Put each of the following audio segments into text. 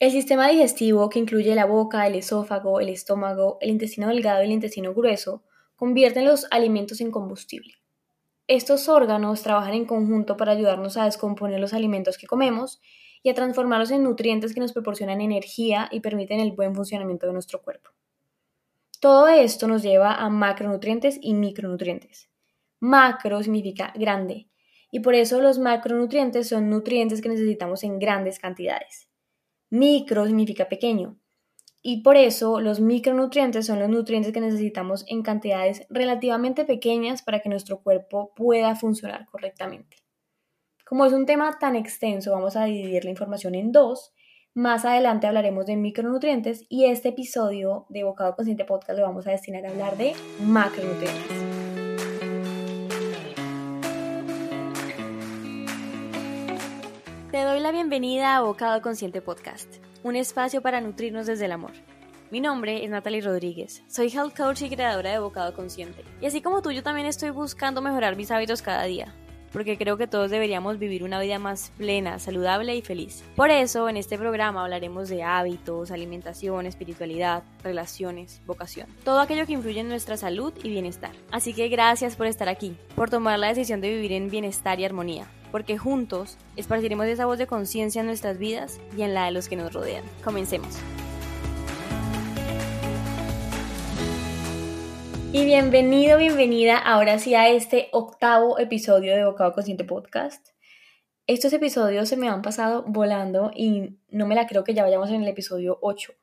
El sistema digestivo, que incluye la boca, el esófago, el estómago, el intestino delgado y el intestino grueso, convierten los alimentos en combustible. Estos órganos trabajan en conjunto para ayudarnos a descomponer los alimentos que comemos y a transformarlos en nutrientes que nos proporcionan energía y permiten el buen funcionamiento de nuestro cuerpo. Todo esto nos lleva a macronutrientes y micronutrientes. Macro significa grande, y por eso los macronutrientes son nutrientes que necesitamos en grandes cantidades. Micro significa pequeño, y por eso los micronutrientes son los nutrientes que necesitamos en cantidades relativamente pequeñas para que nuestro cuerpo pueda funcionar correctamente. Como es un tema tan extenso, vamos a dividir la información en dos más adelante hablaremos de micronutrientes y este episodio de Bocado Consciente Podcast lo vamos a destinar a hablar de macronutrientes. Bienvenida a Bocado Consciente Podcast, un espacio para nutrirnos desde el amor. Mi nombre es Natalie Rodríguez, soy health coach y creadora de Bocado Consciente. Y así como tú, yo también estoy buscando mejorar mis hábitos cada día porque creo que todos deberíamos vivir una vida más plena, saludable y feliz. Por eso, en este programa hablaremos de hábitos, alimentación, espiritualidad, relaciones, vocación, todo aquello que influye en nuestra salud y bienestar. Así que gracias por estar aquí, por tomar la decisión de vivir en bienestar y armonía, porque juntos esparciremos esa voz de conciencia en nuestras vidas y en la de los que nos rodean. Comencemos. Y bienvenido, bienvenida ahora sí a este octavo episodio de Bocado Consciente Podcast. Estos episodios se me han pasado volando y no me la creo que ya vayamos en el episodio 8.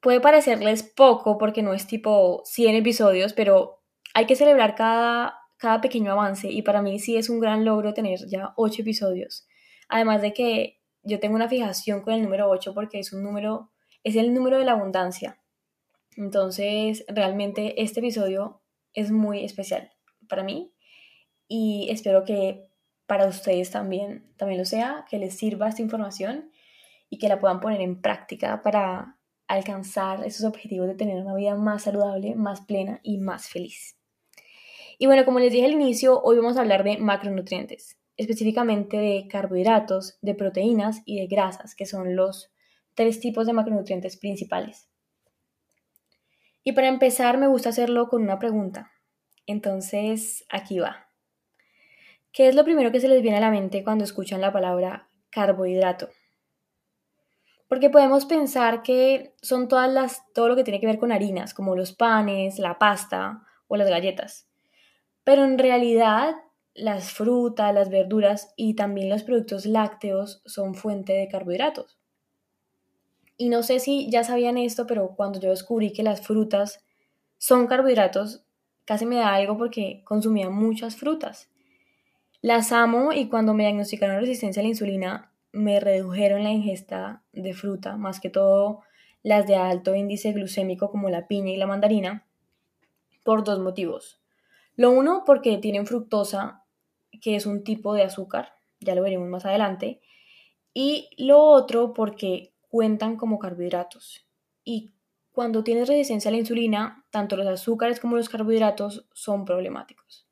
Puede parecerles poco porque no es tipo 100 episodios, pero hay que celebrar cada, cada pequeño avance y para mí sí es un gran logro tener ya 8 episodios. Además de que yo tengo una fijación con el número 8 porque es un número, es el número de la abundancia entonces, realmente este episodio es muy especial para mí y espero que para ustedes también, también lo sea, que les sirva esta información y que la puedan poner en práctica para alcanzar esos objetivos de tener una vida más saludable, más plena y más feliz. Y bueno, como les dije al inicio, hoy vamos a hablar de macronutrientes, específicamente de carbohidratos, de proteínas y de grasas, que son los tres tipos de macronutrientes principales. Y para empezar me gusta hacerlo con una pregunta. Entonces, aquí va. ¿Qué es lo primero que se les viene a la mente cuando escuchan la palabra carbohidrato? Porque podemos pensar que son todas las, todo lo que tiene que ver con harinas, como los panes, la pasta o las galletas. Pero en realidad las frutas, las verduras y también los productos lácteos son fuente de carbohidratos. Y no sé si ya sabían esto, pero cuando yo descubrí que las frutas son carbohidratos, casi me da algo porque consumía muchas frutas. Las amo y cuando me diagnosticaron resistencia a la insulina, me redujeron la ingesta de fruta, más que todo las de alto índice glucémico como la piña y la mandarina, por dos motivos. Lo uno, porque tienen fructosa, que es un tipo de azúcar, ya lo veremos más adelante, y lo otro, porque cuentan como carbohidratos. Y cuando tienes resistencia a la insulina, tanto los azúcares como los carbohidratos son problemáticos.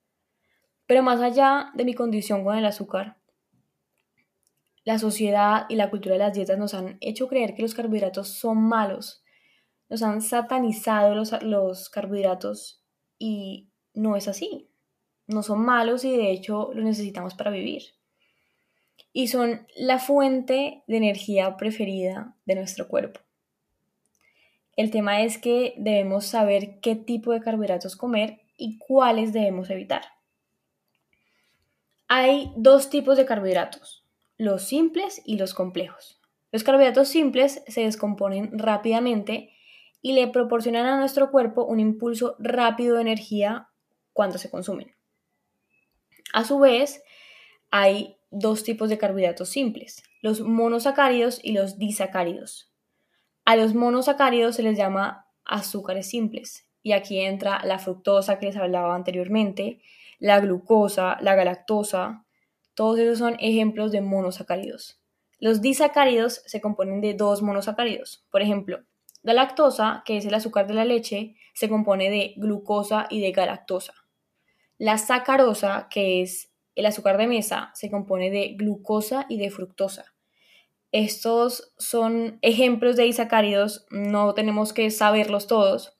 Pero más allá de mi condición con el azúcar, la sociedad y la cultura de las dietas nos han hecho creer que los carbohidratos son malos. Nos han satanizado los, los carbohidratos y no es así. No son malos y de hecho los necesitamos para vivir y son la fuente de energía preferida de nuestro cuerpo. El tema es que debemos saber qué tipo de carbohidratos comer y cuáles debemos evitar. Hay dos tipos de carbohidratos, los simples y los complejos. Los carbohidratos simples se descomponen rápidamente y le proporcionan a nuestro cuerpo un impulso rápido de energía cuando se consumen. A su vez, hay dos tipos de carbohidratos simples, los monosacáridos y los disacáridos. A los monosacáridos se les llama azúcares simples y aquí entra la fructosa que les hablaba anteriormente, la glucosa, la galactosa, todos esos son ejemplos de monosacáridos. Los disacáridos se componen de dos monosacáridos. Por ejemplo, la lactosa, que es el azúcar de la leche, se compone de glucosa y de galactosa. La sacarosa, que es el azúcar de mesa se compone de glucosa y de fructosa. Estos son ejemplos de disacáridos, no tenemos que saberlos todos.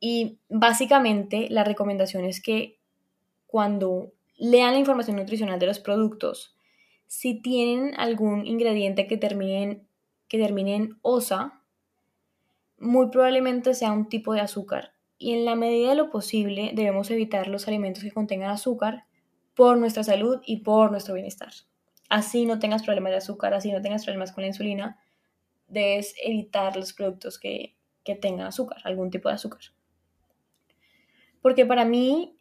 Y básicamente la recomendación es que cuando lean la información nutricional de los productos, si tienen algún ingrediente que termine que termine en osa, muy probablemente sea un tipo de azúcar. Y en la medida de lo posible debemos evitar los alimentos que contengan azúcar por nuestra salud y por nuestro bienestar. Así no tengas problemas de azúcar, así no tengas problemas con la insulina, debes evitar los productos que, tengan azúcar, algún tipo de azúcar. Porque para mí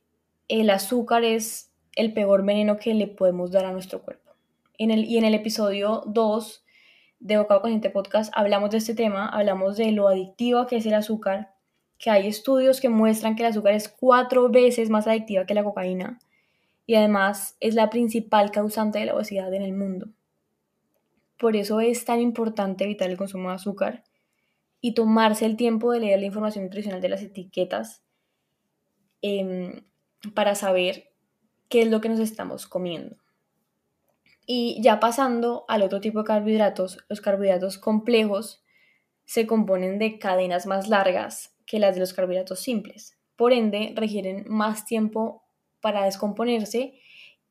el azúcar es el peor veneno que le podemos dar a nuestro cuerpo. En el, y en el episodio 2 de Bocado Consciente Podcast hablamos de este tema, hablamos de lo adictivo que es el azúcar, que hay estudios que muestran que el azúcar es cuatro veces más adictiva que la cocaína y además es la principal causante de la obesidad en el mundo. Por eso es tan importante evitar el consumo de azúcar y tomarse el tiempo de leer la información nutricional de las etiquetas em, para saber qué es lo que nos estamos comiendo. Y ya pasando al otro tipo de carbohidratos, los carbohidratos complejos se componen de cadenas más largas que las de los carbohidratos simples. Por ende, requieren más tiempo para descomponerse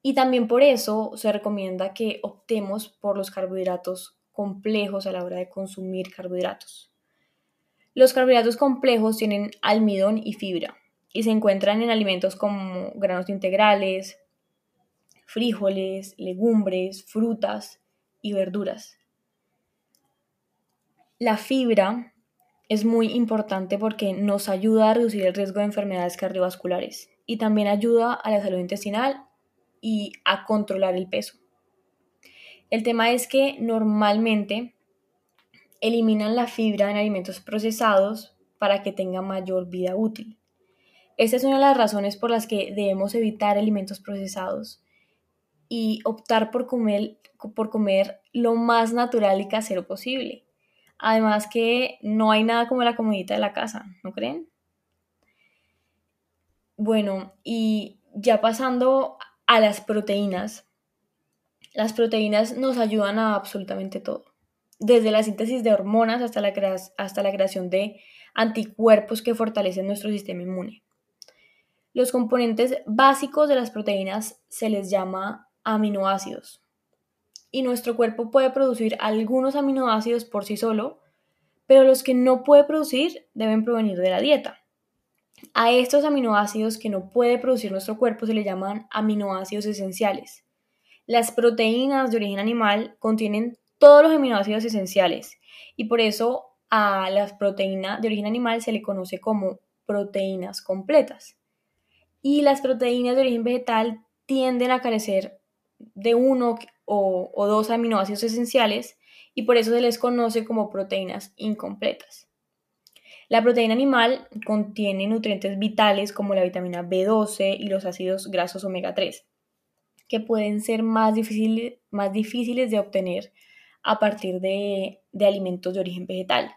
y también por eso se recomienda que optemos por los carbohidratos complejos a la hora de consumir carbohidratos. Los carbohidratos complejos tienen almidón y fibra y se encuentran en alimentos como granos integrales, frijoles, legumbres, frutas y verduras. La fibra es muy importante porque nos ayuda a reducir el riesgo de enfermedades cardiovasculares y también ayuda a la salud intestinal y a controlar el peso. El tema es que normalmente eliminan la fibra en alimentos procesados para que tenga mayor vida útil. Esta es una de las razones por las que debemos evitar alimentos procesados y optar por comer, por comer lo más natural y casero posible. Además que no hay nada como la comidita de la casa, ¿no creen? Bueno, y ya pasando a las proteínas. Las proteínas nos ayudan a absolutamente todo. Desde la síntesis de hormonas hasta la, hasta la creación de anticuerpos que fortalecen nuestro sistema inmune. Los componentes básicos de las proteínas se les llama aminoácidos. Y nuestro cuerpo puede producir algunos aminoácidos por sí solo, pero los que no puede producir deben provenir de la dieta. A estos aminoácidos que no puede producir nuestro cuerpo se le llaman aminoácidos esenciales. Las proteínas de origen animal contienen todos los aminoácidos esenciales y por eso a las proteínas de origen animal se le conoce como proteínas completas. Y las proteínas de origen vegetal tienden a carecer de uno o, dos aminoácidos esenciales y por eso se les conoce como proteínas incompletas. La proteína animal contiene nutrientes vitales como la vitamina B12 y los ácidos grasos omega 3, que pueden ser más, más difíciles de obtener a partir de, de, alimentos de origen vegetal.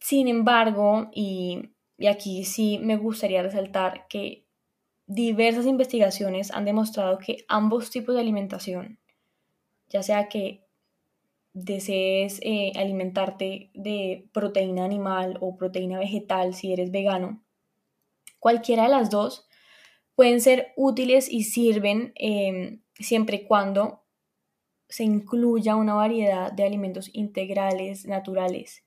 Sin embargo, y, y aquí sí me gustaría resaltar que diversas investigaciones han demostrado que ambos tipos de alimentación, ya sea que desees eh, alimentarte de proteína animal o proteína vegetal si eres vegano, cualquiera de las dos pueden ser útiles y sirven em, siempre y cuando se incluya una variedad de alimentos integrales, naturales,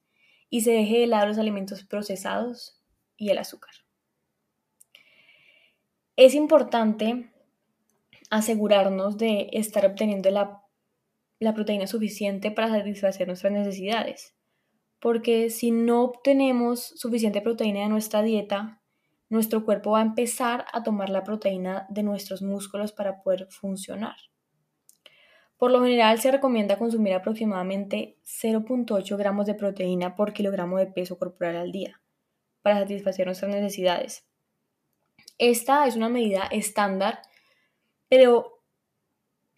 y se deje de lado los alimentos procesados y el azúcar. Es importante asegurarnos de estar obteniendo la, proteína suficiente para satisfacer nuestras necesidades, porque si no obtenemos suficiente proteína de nuestra dieta, nuestro cuerpo va a empezar a tomar la proteína de nuestros músculos para poder funcionar. Por lo general se recomienda consumir aproximadamente 0.8 gramos de proteína por kilogramo de peso corporal al día para satisfacer nuestras necesidades. Esta es una medida estándar, pero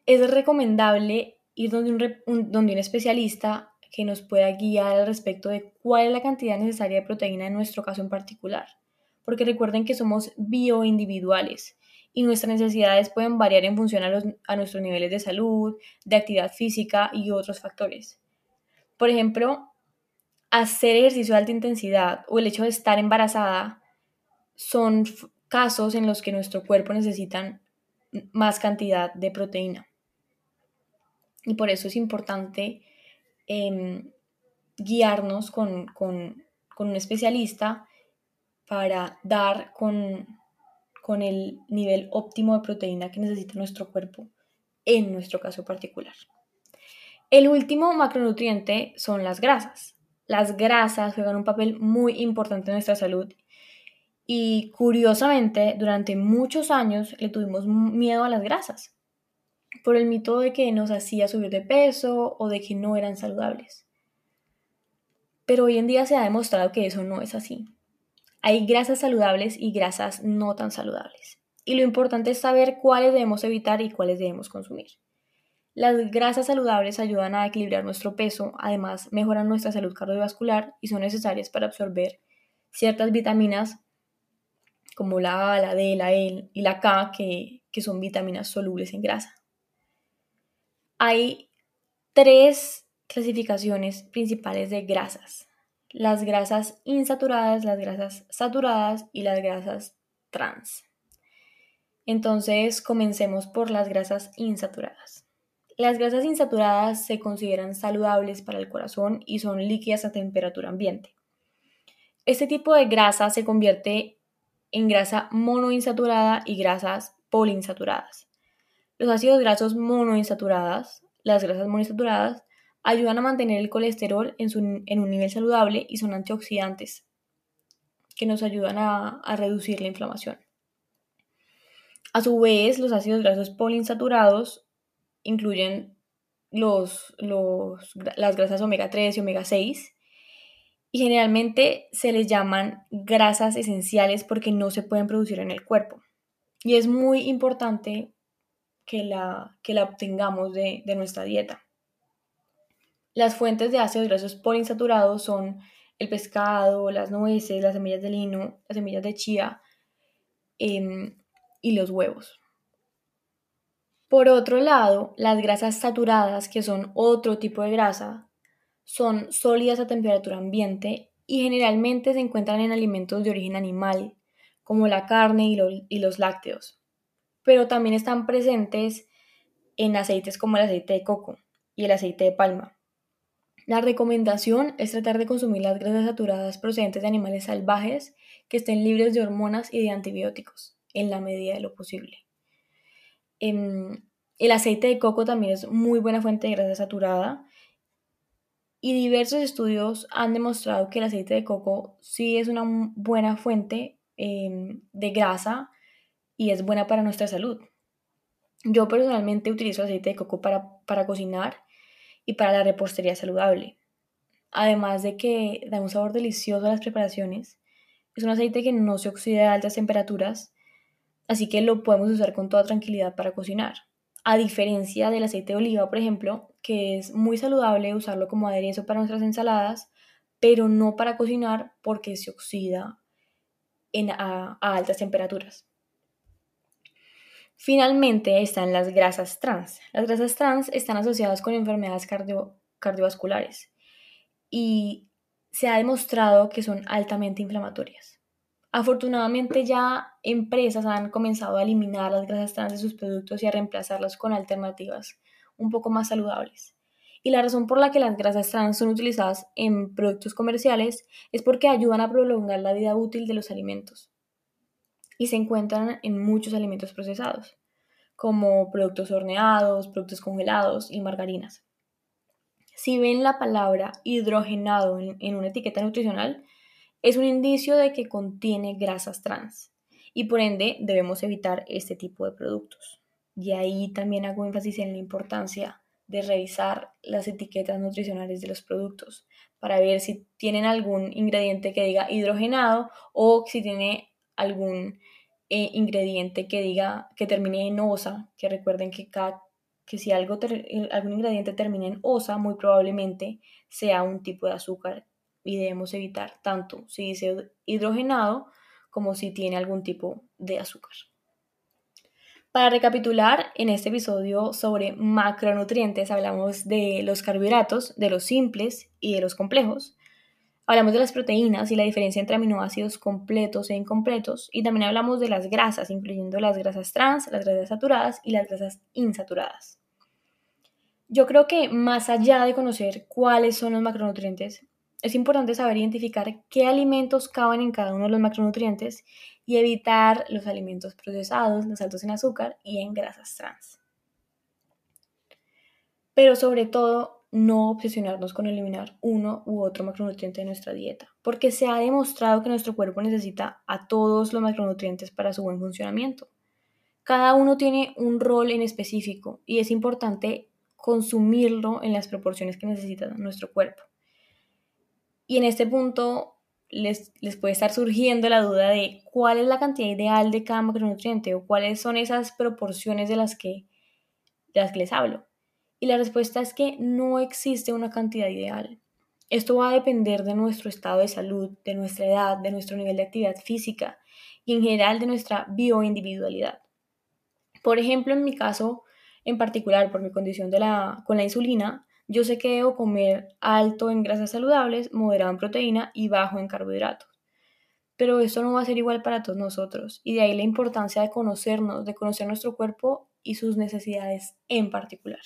es recomendable ir donde un, donde un especialista que nos pueda guiar al respecto de cuál es la cantidad necesaria de proteína en nuestro caso en particular. Porque recuerden que somos bioindividuales y nuestras necesidades pueden variar en función a, a nuestros niveles de salud, de actividad física y otros factores. Por ejemplo, hacer ejercicio de alta intensidad o el hecho de estar embarazada son casos en los que nuestro cuerpo necesita más cantidad de proteína. Y por eso es importante em, guiarnos con, un especialista para dar con, con el nivel óptimo de proteína que necesita nuestro cuerpo en nuestro caso particular. El último macronutriente son las grasas. Las grasas juegan un papel muy importante en nuestra salud y curiosamente durante muchos años le tuvimos miedo a las grasas por el mito de que nos hacía subir de peso o de que no eran saludables. Pero hoy en día se ha demostrado que eso no es así. Hay grasas saludables y grasas no tan saludables. Y lo importante es saber cuáles debemos evitar y cuáles debemos consumir. Las grasas saludables ayudan a equilibrar nuestro peso, además mejoran nuestra salud cardiovascular y son necesarias para absorber ciertas vitaminas como la A, la D, la E y la K, que, que son vitaminas solubles en grasa. Hay tres clasificaciones principales de grasas. Las grasas insaturadas, las grasas saturadas y las grasas trans. Entonces, comencemos por las grasas insaturadas. Las grasas insaturadas se consideran saludables para el corazón y son líquidas a temperatura ambiente. Este tipo de grasa se convierte en grasa monoinsaturada y grasas poliinsaturadas. Los ácidos grasos monoinsaturadas, las grasas monoinsaturadas, ayudan a mantener el colesterol en, en, un nivel saludable y son antioxidantes que nos ayudan a, reducir la inflamación. A su vez, los ácidos grasos poliinsaturados incluyen los, las grasas omega 3 y omega 6 y generalmente se les llaman grasas esenciales porque no se pueden producir en el cuerpo. Y es muy importante que la, que la obtengamos de, nuestra dieta. Las fuentes de ácidos grasos poliinsaturados son el pescado, las nueces, las semillas de lino, las semillas de chía em, y los huevos. Por otro lado, las grasas saturadas, que son otro tipo de grasa, son sólidas a temperatura ambiente y generalmente se encuentran en alimentos de origen animal, como la carne y, los lácteos, pero también están presentes en aceites como el aceite de coco y el aceite de palma. La recomendación es tratar de consumir las grasas saturadas procedentes de animales salvajes que estén libres de hormonas y de antibióticos, en la medida de lo posible. Em, el aceite de coco también es muy buena fuente de grasa saturada y diversos estudios han demostrado que el aceite de coco sí es una buena fuente em, de grasa y es buena para nuestra salud. Yo personalmente utilizo aceite de coco para, para cocinar y para la repostería saludable. Además de que da un sabor delicioso a las preparaciones, es un aceite que no se oxida a altas temperaturas, así que lo podemos usar con toda tranquilidad para cocinar. A diferencia del aceite de oliva, por ejemplo, que es muy saludable usarlo como aderezo para nuestras ensaladas, pero no para cocinar porque se oxida en, a, altas temperaturas. Finalmente están las grasas trans. Las grasas trans están asociadas con enfermedades cardiovasculares y se ha demostrado que son altamente inflamatorias. Afortunadamente ya empresas han comenzado a eliminar las grasas trans de sus productos y a reemplazarlas con alternativas un poco más saludables. Y la razón por la que las grasas trans son utilizadas en productos comerciales es porque ayudan a prolongar la vida útil de los alimentos. Y se encuentran en muchos alimentos procesados, como productos horneados, productos congelados y margarinas. Si ven la palabra hidrogenado en, una etiqueta nutricional, es un indicio de que contiene grasas trans y por ende debemos evitar este tipo de productos. Y ahí también hago énfasis en la importancia de revisar las etiquetas nutricionales de los productos para ver si tienen algún ingrediente que diga hidrogenado o si tiene algún eh, ingrediente que diga que termine en osa, que recuerden que, que si algo algún ingrediente termina en osa, muy probablemente sea un tipo de azúcar y debemos evitar tanto si dice hidrogenado como si tiene algún tipo de azúcar. Para recapitular, en este episodio sobre macronutrientes hablamos de los carbohidratos, de los simples y de los complejos. Hablamos de las proteínas y la diferencia entre aminoácidos completos e incompletos. Y también hablamos de las grasas, incluyendo las grasas trans, las grasas saturadas y las grasas insaturadas. Yo creo que más allá de conocer cuáles son los macronutrientes, es importante saber identificar qué alimentos caben en cada uno de los macronutrientes y evitar los alimentos procesados, los altos en azúcar y en grasas trans. Pero sobre todo, no obsesionarnos con eliminar uno u otro macronutriente de nuestra dieta, porque se ha demostrado que nuestro cuerpo necesita a todos los macronutrientes para su buen funcionamiento. Cada uno tiene un rol en específico y es importante consumirlo en las proporciones que necesita nuestro cuerpo. Y en este punto les, les, puede estar surgiendo la duda de cuál es la cantidad ideal de cada macronutriente o cuáles son esas proporciones de las que, de las que les hablo. Y la respuesta es que no existe una cantidad ideal. Esto va a depender de nuestro estado de salud, de nuestra edad, de nuestro nivel de actividad física y en general de nuestra bioindividualidad. Por ejemplo, en mi caso en particular, por mi condición de la, con la insulina, yo sé que debo comer alto en grasas saludables, moderado en proteína y bajo en carbohidratos. Pero esto no va a ser igual para todos nosotros y de ahí la importancia de conocernos, de conocer nuestro cuerpo y sus necesidades en particular.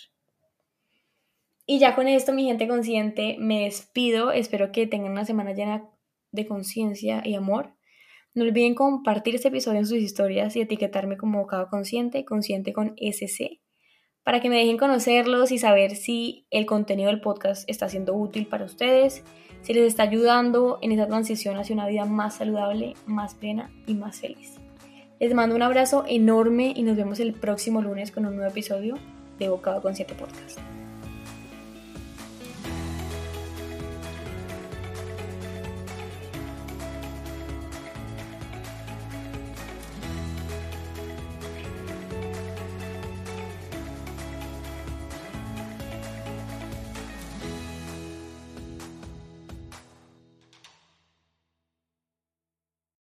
Y ya con esto, mi gente consciente, me despido. Espero que tengan una semana llena de conciencia y amor. No olviden compartir este episodio en sus historias y etiquetarme como bocado consciente, consciente con SC para que me dejen conocerlos y saber si el contenido del podcast está siendo útil para ustedes, si les está ayudando en esa transición hacia una vida más saludable, más plena y más feliz. Les mando un abrazo enorme y nos vemos el próximo lunes con un nuevo episodio de Bocado Consciente Podcast.